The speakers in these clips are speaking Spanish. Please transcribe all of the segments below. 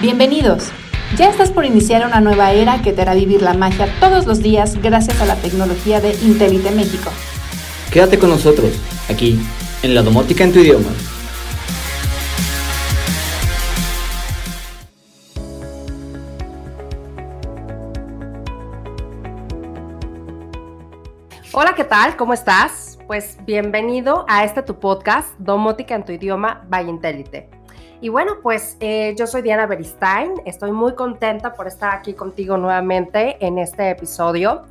Bienvenidos. Ya estás por iniciar una nueva era que te hará vivir la magia todos los días gracias a la tecnología de Intelite México. Quédate con nosotros, aquí, en la domótica en tu idioma. Hola, ¿qué tal? ¿Cómo estás? Pues bienvenido a este tu podcast, Domótica en tu idioma by Intelite. Y bueno, pues eh, yo soy Diana Beristain, estoy muy contenta por estar aquí contigo nuevamente en este episodio.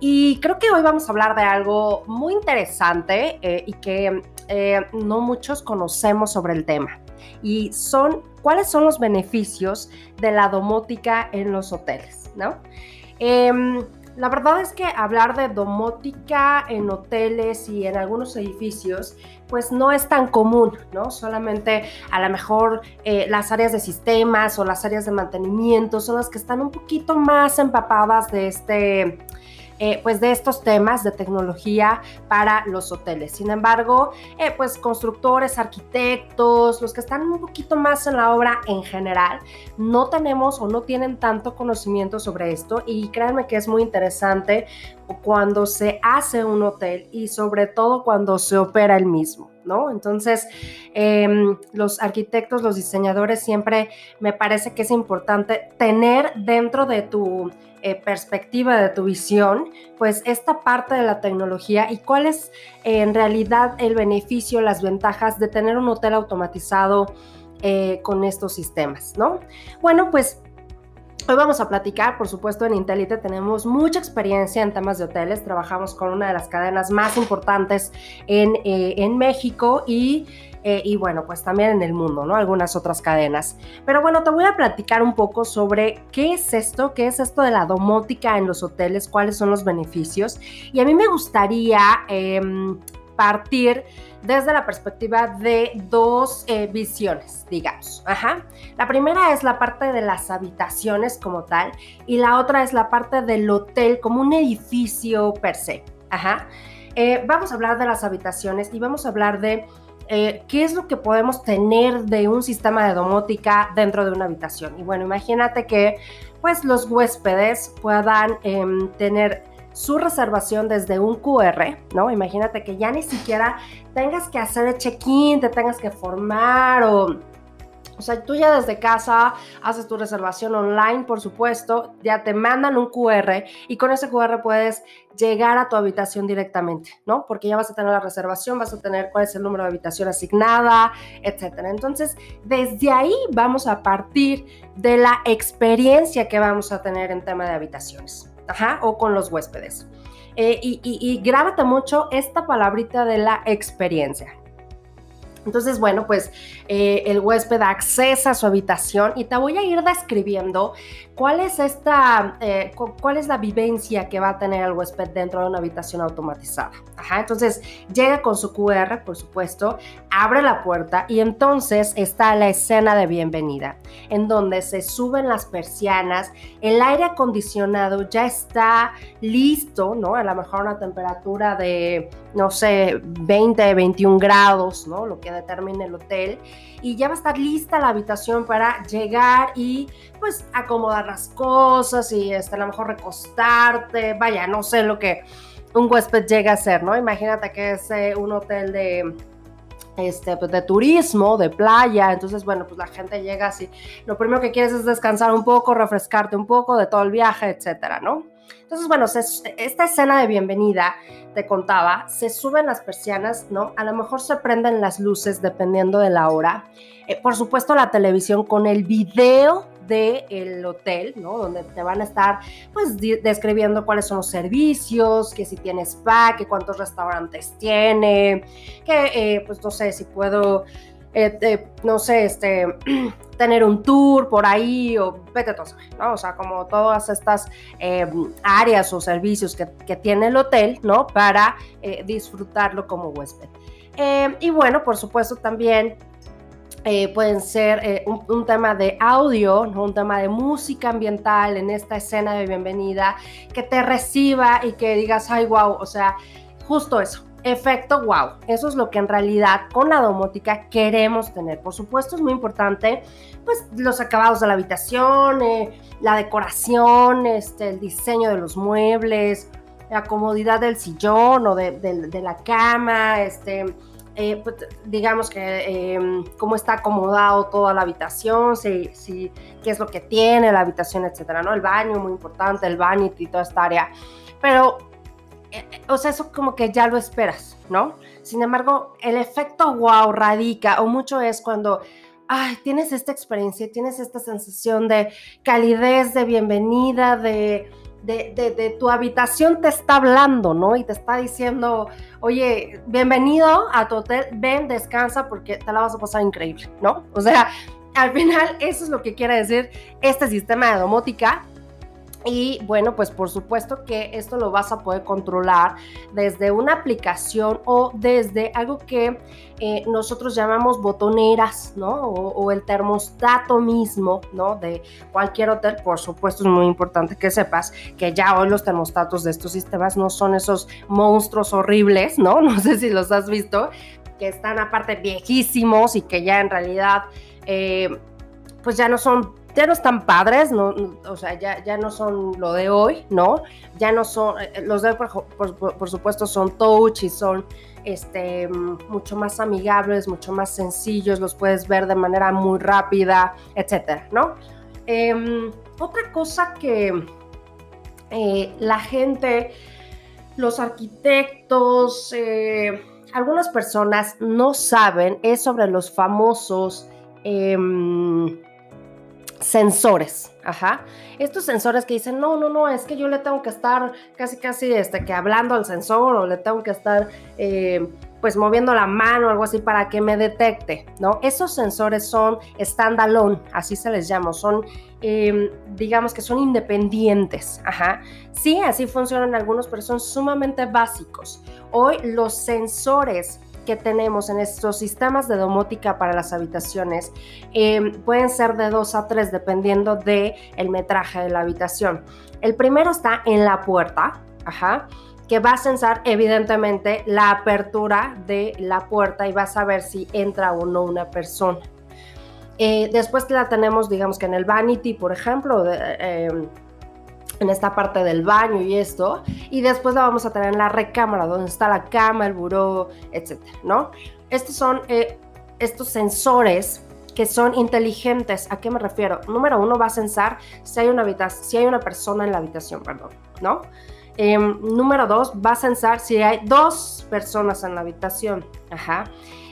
Y creo que hoy vamos a hablar de algo muy interesante eh, y que eh, no muchos conocemos sobre el tema. Y son, ¿cuáles son los beneficios de la domótica en los hoteles? ¿no? Em, la verdad es que hablar de domótica en hoteles y en algunos edificios, pues no es tan común, ¿no? Solamente a lo mejor eh, las áreas de sistemas o las áreas de mantenimiento son las que están un poquito más empapadas de este eh, pues de estos temas de tecnología para los hoteles. Sin embargo, eh, pues constructores, arquitectos, los que están un poquito más en la obra en general, no tenemos o no tienen tanto conocimiento sobre esto y créanme que es muy interesante cuando se hace un hotel y sobre todo cuando se opera el mismo. ¿No? Entonces, em, los arquitectos, los diseñadores, siempre me parece que es importante tener dentro de tu eh, perspectiva, de tu visión, pues esta parte de la tecnología y cuál es eh, en realidad el beneficio, las ventajas de tener un hotel automatizado eh, con estos sistemas, ¿no? Bueno, pues Hoy vamos a platicar, por supuesto, en Intelite tenemos mucha experiencia en temas de hoteles. Trabajamos con una de las cadenas más importantes en, en México y eh, y bueno, pues también en el mundo, ¿no? Algunas otras cadenas. Pero bueno, te voy a platicar un poco sobre qué es esto, qué es esto de la domótica en los hoteles, cuáles son los beneficios. Y a mí me gustaría em, partir desde la perspectiva de dos eh, visiones, digamos. Ajá. La primera es la parte de las habitaciones como tal y la otra es la parte del hotel como un edificio per se. Ajá. Eh, vamos a hablar de las habitaciones y vamos a hablar de eh, qué es lo que podemos tener de un sistema de domótica dentro de una habitación. Y bueno, imagínate que pues los huéspedes puedan em, tener su reservación desde un QR, ¿no? Imagínate que ya ni siquiera tengas que hacer el check-in, te tengas que formar o o sea, tú ya desde casa haces tu reservación online, por supuesto, ya te mandan un QR y con ese QR puedes llegar a tu habitación directamente, ¿no? Porque ya vas a tener la reservación, vas a tener cuál es el número de habitación asignada, etcétera. Entonces, desde ahí vamos a partir de la experiencia que vamos a tener en tema de habitaciones, ajá, o con los huéspedes. Eh, y, y grábate mucho esta palabrita de la experiencia. Entonces, bueno, pues eh, el huésped accesa a su habitación y te voy a ir describiendo cuál es esta, eh, cuál es la vivencia que va a tener el huésped dentro de una habitación automatizada. Ajá, entonces llega con su QR, por supuesto, abre la puerta y entonces está la escena de bienvenida, en donde se suben las persianas, el aire acondicionado ya está listo, ¿no? A lo mejor una temperatura de, no sé, 20, 21 grados, ¿no? Lo que determine el hotel. Y ya va a estar lista la habitación para llegar y pues acomodar las cosas y este, a lo mejor recostarte, vaya, no sé lo que un huésped llega a hacer, ¿no? Imagínate que es eh, un hotel de, este, pues de turismo, de playa, entonces, bueno, pues la gente llega así, lo primero que quieres es descansar un poco, refrescarte un poco de todo el viaje, etcétera, ¿no? Entonces, bueno, esta escena de bienvenida, te contaba, se suben las persianas, ¿no? A lo mejor se prenden las luces dependiendo de la hora. Eh, por supuesto, la televisión con el video del hotel, ¿no? Donde te van a estar, pues, describiendo cuáles son los servicios, que si tiene spa, que cuántos restaurantes tiene, que, eh, pues, no sé, si puedo eh, no sé, este, tener un tour por ahí o vete todo, ¿no? O sea, como todas estas eh, áreas o servicios que, tiene el hotel, ¿no? Para eh, disfrutarlo como huésped. y bueno, por supuesto también pueden ser un, un, tema de audio, ¿no? un tema de música ambiental en esta escena de bienvenida, que te reciba y que digas, ay, wow, o sea, justo eso, efecto wow. Eso es lo que en realidad con la domótica queremos tener. Por supuesto es muy importante pues los acabados de la habitación, eh, la decoración, este, el diseño de los muebles, la comodidad del sillón o de, la cama, este, eh, pues, digamos que em, cómo está acomodado toda la habitación, si, si, qué es lo que tiene la habitación, etcétera, ¿no? El baño, muy importante, el baño y toda esta área. Pero, o sea, eso como que ya lo esperas, ¿no? Sin embargo, el efecto wow radica, o mucho es cuando ay, tienes esta experiencia, tienes esta sensación de calidez, de bienvenida, de, de, tu habitación te está hablando, ¿no? Y te está diciendo, oye, bienvenido a tu hotel, ven, descansa porque te la vas a pasar increíble, ¿no? O sea, al final eso es lo que quiere decir este sistema de domótica y bueno, pues por supuesto que esto lo vas a poder controlar desde una aplicación o desde algo que eh, nosotros llamamos botoneras, ¿no? O, el termostato mismo, ¿no? De cualquier hotel. Por supuesto es muy importante que sepas que ya hoy los termostatos de estos sistemas no son esos monstruos horribles, ¿no? No sé si los has visto, que están aparte viejísimos y que ya en realidad... Eh, pues ya no son ya no están padres, o sea, ya, ya no son lo de hoy, ¿no? Ya no son, eh, los de hoy, por, supuesto, son touch y son este, mucho más amigables, mucho más sencillos, los puedes ver de manera muy rápida, etcétera, ¿no? Em, otra cosa que eh, la gente, los arquitectos, eh, algunas personas no saben es sobre los famosos em, sensores, ajá. Estos sensores que dicen, no, no, no, es que yo le tengo que estar casi, casi, este, que hablando al sensor o le tengo que estar, eh, pues, moviendo la mano o algo así para que me detecte, ¿no? Esos sensores son standalone, así se les llama, son, em, digamos que son independientes, ajá. Sí, así funcionan algunos, pero son sumamente básicos. Hoy los sensores que tenemos en estos sistemas de domótica para las habitaciones em, pueden ser de 2 a 3 dependiendo del el metraje de la habitación. El primero está en la puerta, que va a sensar evidentemente la apertura de la puerta y va a saber si entra o no una persona. Eh, después la tenemos, digamos que en el vanity, por ejemplo, de, em, en esta parte del baño y esto, y después la vamos a tener en la recámara, donde está la cama, el buró, etcétera, ¿no? Estos son eh, estos sensores que son inteligentes. ¿A qué me refiero? Número uno, va a sensar si hay una, si hay una persona en la habitación, perdón, ¿no? Em, número dos, va a sensar si hay dos personas en la habitación. Ajá.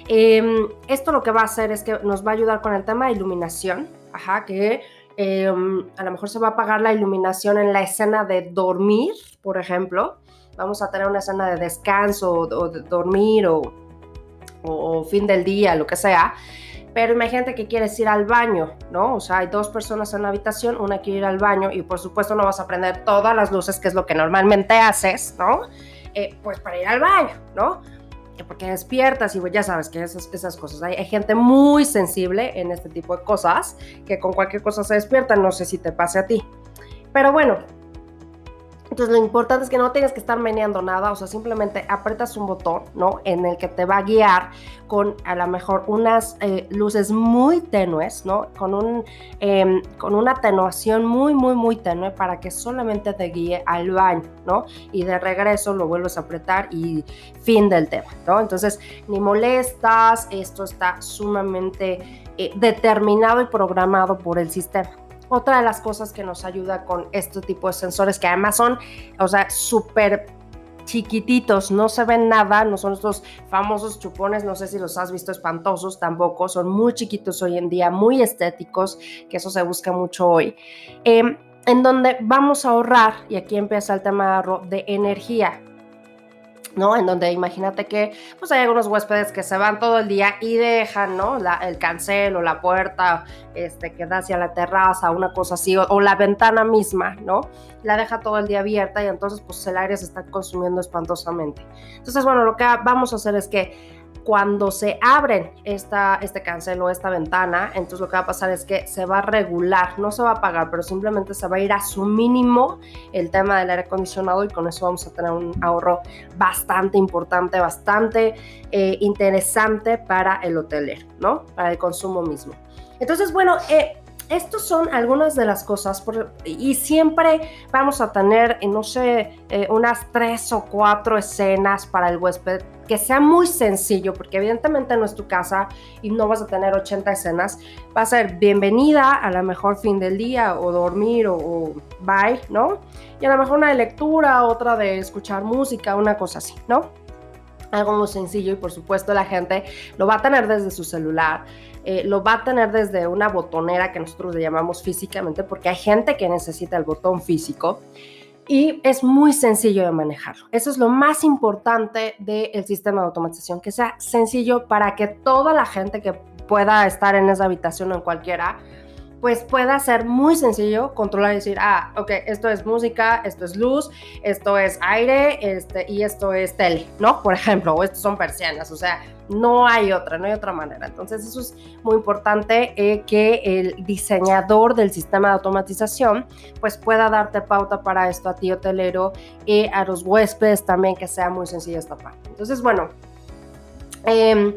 Em, esto lo que va a hacer es que nos va a ayudar con el tema de iluminación. Ajá, que Em, a lo mejor se va a apagar la iluminación en la escena de dormir, por ejemplo. Vamos a tener una escena de descanso o de dormir o, fin del día, lo que sea. Pero imagínate que quieres ir al baño, ¿no? O sea, hay dos personas en la habitación, una quiere ir al baño y por supuesto no vas a prender todas las luces, que es lo que normalmente haces, ¿no? Eh, pues para ir al baño, ¿no? Porque despiertas y ya sabes que esas, esas cosas. Hay, hay, gente muy sensible en este tipo de cosas que con cualquier cosa se despierta. No sé si te pase a ti. Pero bueno, entonces lo importante es que no tengas que estar meneando nada, o sea, simplemente apretas un botón, ¿no? En el que te va a guiar con a lo mejor unas eh, luces muy tenues, ¿no? Con, un, em, con una atenuación muy, muy, muy tenue para que solamente te guíe al baño, ¿no? Y de regreso lo vuelves a apretar y fin del tema, ¿no? Entonces, ni molestas, esto está sumamente eh, determinado y programado por el sistema. Otra de las cosas que nos ayuda con este tipo de sensores, que además son, o sea, súper chiquititos, no se ven nada, no son estos famosos chupones, no sé si los has visto espantosos tampoco, son muy chiquitos hoy en día, muy estéticos, que eso se busca mucho hoy, em, en donde vamos a ahorrar, y aquí empieza el tema de energía, ¿no? En donde imagínate que pues hay algunos huéspedes que se van todo el día y dejan, ¿no? el cancel o la puerta este, que da hacia la terraza, una cosa así, o, la ventana misma, ¿no? La deja todo el día abierta y entonces pues el aire se está consumiendo espantosamente. Entonces, bueno, lo que vamos a hacer es que cuando se abren esta, este cancel o esta ventana, entonces lo que va a pasar es que se va a regular, no se va a apagar, pero simplemente se va a ir a su mínimo el tema del aire acondicionado y con eso vamos a tener un ahorro bastante importante, bastante eh, interesante para el hotelero, ¿no? Para el consumo mismo. Entonces, bueno, eh, estos son algunas de las cosas y siempre vamos a tener, eh, no sé, eh, unas tres o cuatro escenas para el huésped que sea muy sencillo, porque evidentemente no es tu casa y no vas a tener 80 escenas. Va a ser bienvenida, a lo mejor fin del día o dormir o, o bye, ¿no? Y a lo mejor una de lectura, otra de escuchar música, una cosa así, ¿no? algo muy sencillo y por supuesto la gente lo va a tener desde su celular, eh, lo va a tener desde una botonera que nosotros le llamamos físicamente porque hay gente que necesita el botón físico y es muy sencillo de manejarlo. Eso es lo más importante del sistema de automatización, que sea sencillo para que toda la gente que pueda estar en esa habitación o en cualquiera pues pueda ser muy sencillo controlar y decir, ah, ok, esto es música, esto es luz, esto es aire, este, y esto es tele, ¿no? Por ejemplo, o estos son persianas, o sea, no hay otra, no hay otra manera. Entonces, eso es muy importante eh, que el diseñador del sistema de automatización, pues pueda darte pauta para esto a ti, hotelero, y a los huéspedes también, que sea muy sencilla esta parte. Entonces, bueno, eh,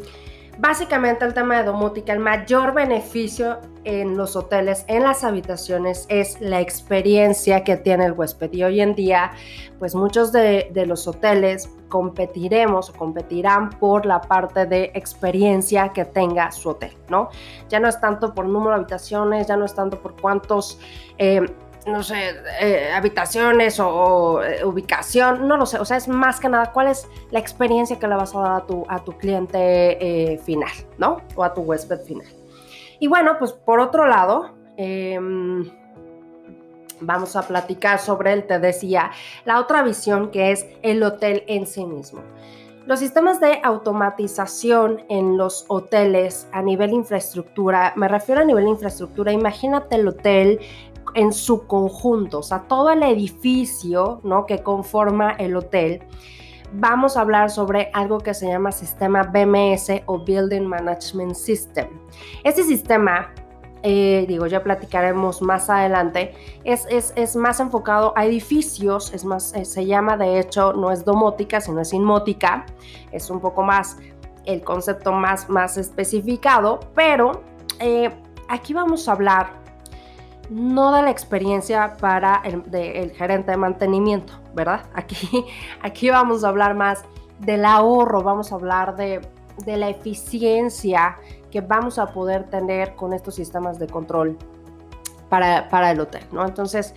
Básicamente el tema de domótica, el mayor beneficio en los hoteles, en las habitaciones, es la experiencia que tiene el huésped. Y hoy en día, pues muchos de, los hoteles competiremos o competirán por la parte de experiencia que tenga su hotel, ¿no? Ya no es tanto por número de habitaciones, ya no es tanto por cuántos... Eh, no sé, eh, habitaciones o, eh, ubicación, no lo sé, o sea, es más que nada cuál es la experiencia que le vas a dar a tu, a tu cliente eh, final, ¿no? O a tu huésped final. Y bueno, pues por otro lado, em, vamos a platicar sobre el, te decía, la otra visión que es el hotel en sí mismo. Los sistemas de automatización en los hoteles a nivel infraestructura, me refiero a nivel infraestructura, imagínate el hotel en su conjunto, o sea, todo el edificio ¿no? que conforma el hotel, vamos a hablar sobre algo que se llama sistema BMS o Building Management System. Este sistema, eh, digo, ya platicaremos más adelante, es, es, más enfocado a edificios, es más, eh, se llama de hecho, no es domótica, sino es inmótica, es un poco más el concepto más, más especificado, pero eh, aquí vamos a hablar no da la experiencia para el, gerente de mantenimiento, ¿verdad? Aquí, aquí vamos a hablar más del ahorro, vamos a hablar de, de la eficiencia que vamos a poder tener con estos sistemas de control para, para el hotel, ¿no? Entonces,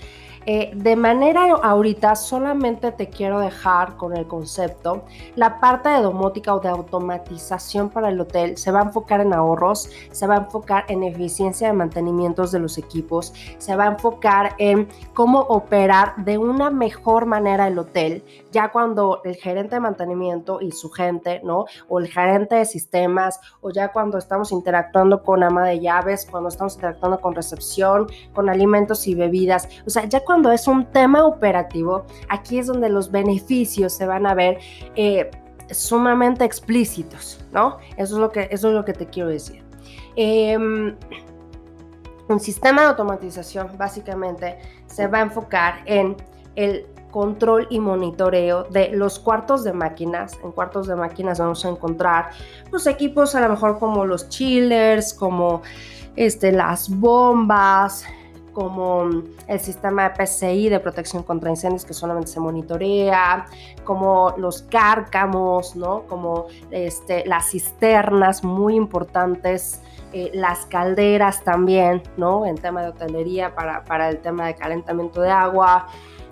eh, de manera ahorita solamente te quiero dejar con el concepto. La parte de domótica o de automatización para el hotel se va a enfocar en ahorros, se va a enfocar en eficiencia de mantenimientos de los equipos, se va a enfocar en cómo operar de una mejor manera el hotel, ya cuando el gerente de mantenimiento y su gente, ¿no? O el gerente de sistemas, o ya cuando estamos interactuando con ama de llaves, cuando estamos interactuando con recepción, con alimentos y bebidas, o sea, ya cuando cuando es un tema operativo, aquí es donde los beneficios se van a ver eh, sumamente explícitos, ¿no? Eso es lo que, eso es lo que te quiero decir. Em, un sistema de automatización básicamente se va a enfocar en el control y monitoreo de los cuartos de máquinas. En cuartos de máquinas vamos a encontrar los equipos a lo mejor como los chillers, como este, las bombas, como el sistema PCI de protección contra incendios que solamente se monitorea, como los cárcamos, ¿no? como este, las cisternas muy importantes, eh, las calderas también, ¿no? en tema de hotelería para, para el tema de calentamiento de agua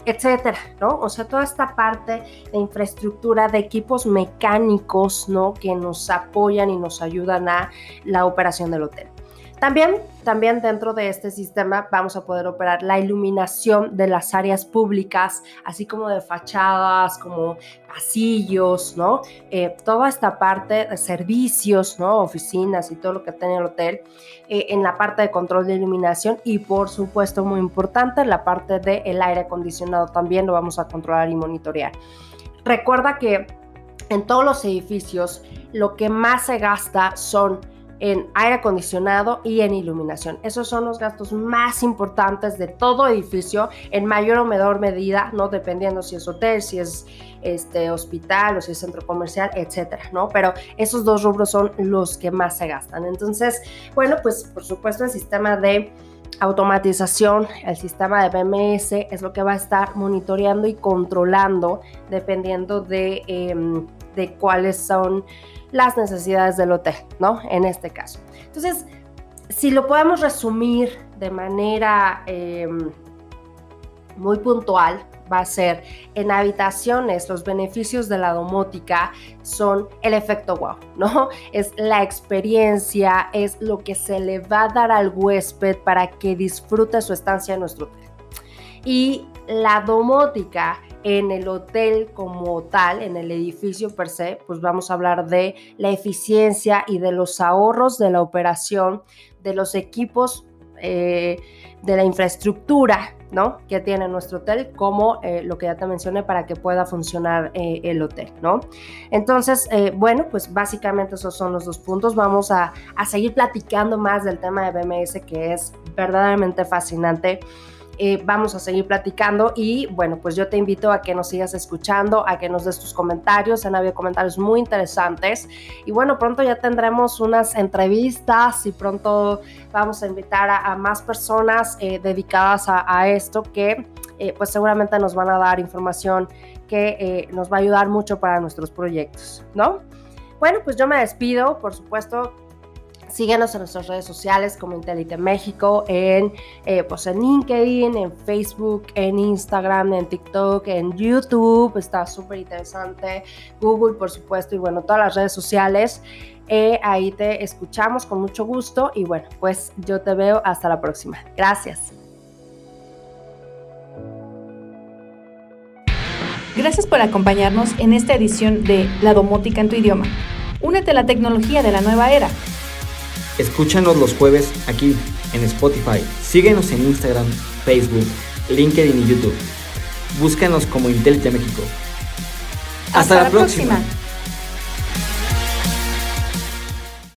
etcétera, ¿no? O sea, toda esta parte de infraestructura, de equipos mecánicos, ¿no? Que nos apoyan y nos ayudan a la operación del hotel. También, también dentro de este sistema vamos a poder operar la iluminación de las áreas públicas, así como de fachadas, como pasillos, ¿no? Eh, toda esta parte de servicios, ¿no? Oficinas y todo lo que tiene el hotel, eh, en la parte de control de iluminación y por supuesto muy importante, la parte del aire acondicionado también lo vamos a controlar y monitorear. Recuerda que en todos los edificios lo que más se gasta son en aire acondicionado y en iluminación. Esos son los gastos más importantes de todo edificio en mayor o menor medida, no dependiendo si es hotel, si es este hospital o si es centro comercial, etcétera, ¿no? Pero esos dos rubros son los que más se gastan. Entonces, bueno, pues por supuesto el sistema de automatización, el sistema de BMS es lo que va a estar monitoreando y controlando dependiendo de, em, de cuáles son las necesidades del hotel, ¿no? En este caso. Entonces, si lo podemos resumir de manera em, muy puntual, va a ser en habitaciones, los beneficios de la domótica son el efecto wow, ¿no? Es la experiencia, es lo que se le va a dar al huésped para que disfrute su estancia en nuestro hotel. Y la domótica en el hotel como tal, en el edificio per se, pues vamos a hablar de la eficiencia y de los ahorros de la operación de los equipos, eh, de la infraestructura, ¿no? Que tiene nuestro hotel, como eh, lo que ya te mencioné para que pueda funcionar eh, el hotel, ¿no? Entonces, bueno, pues básicamente esos son los dos puntos. Vamos a, a seguir platicando más del tema de BMS, que es verdaderamente fascinante. Eh, vamos a seguir platicando y bueno, pues yo te invito a que nos sigas escuchando, a que nos des tus comentarios, han habido comentarios muy interesantes y bueno, pronto ya tendremos unas entrevistas y pronto vamos a invitar a, más personas eh, dedicadas a, esto que eh, pues seguramente nos van a dar información que nos va a ayudar mucho para nuestros proyectos, ¿no? Bueno, pues yo me despido, por supuesto, Síguenos en nuestras redes sociales como Intelite México, en, eh, pues en LinkedIn, en Facebook, en Instagram, en TikTok, en YouTube, está súper interesante, Google por supuesto y bueno, todas las redes sociales. Eh, ahí te escuchamos con mucho gusto y bueno, pues yo te veo hasta la próxima. Gracias. Gracias por acompañarnos en esta edición de La Domótica en tu idioma. Únete a la tecnología de la nueva era. Escúchanos los jueves aquí en Spotify. Síguenos en Instagram, Facebook, LinkedIn y YouTube. Búscanos como Intelite México. Hasta, la, próxima.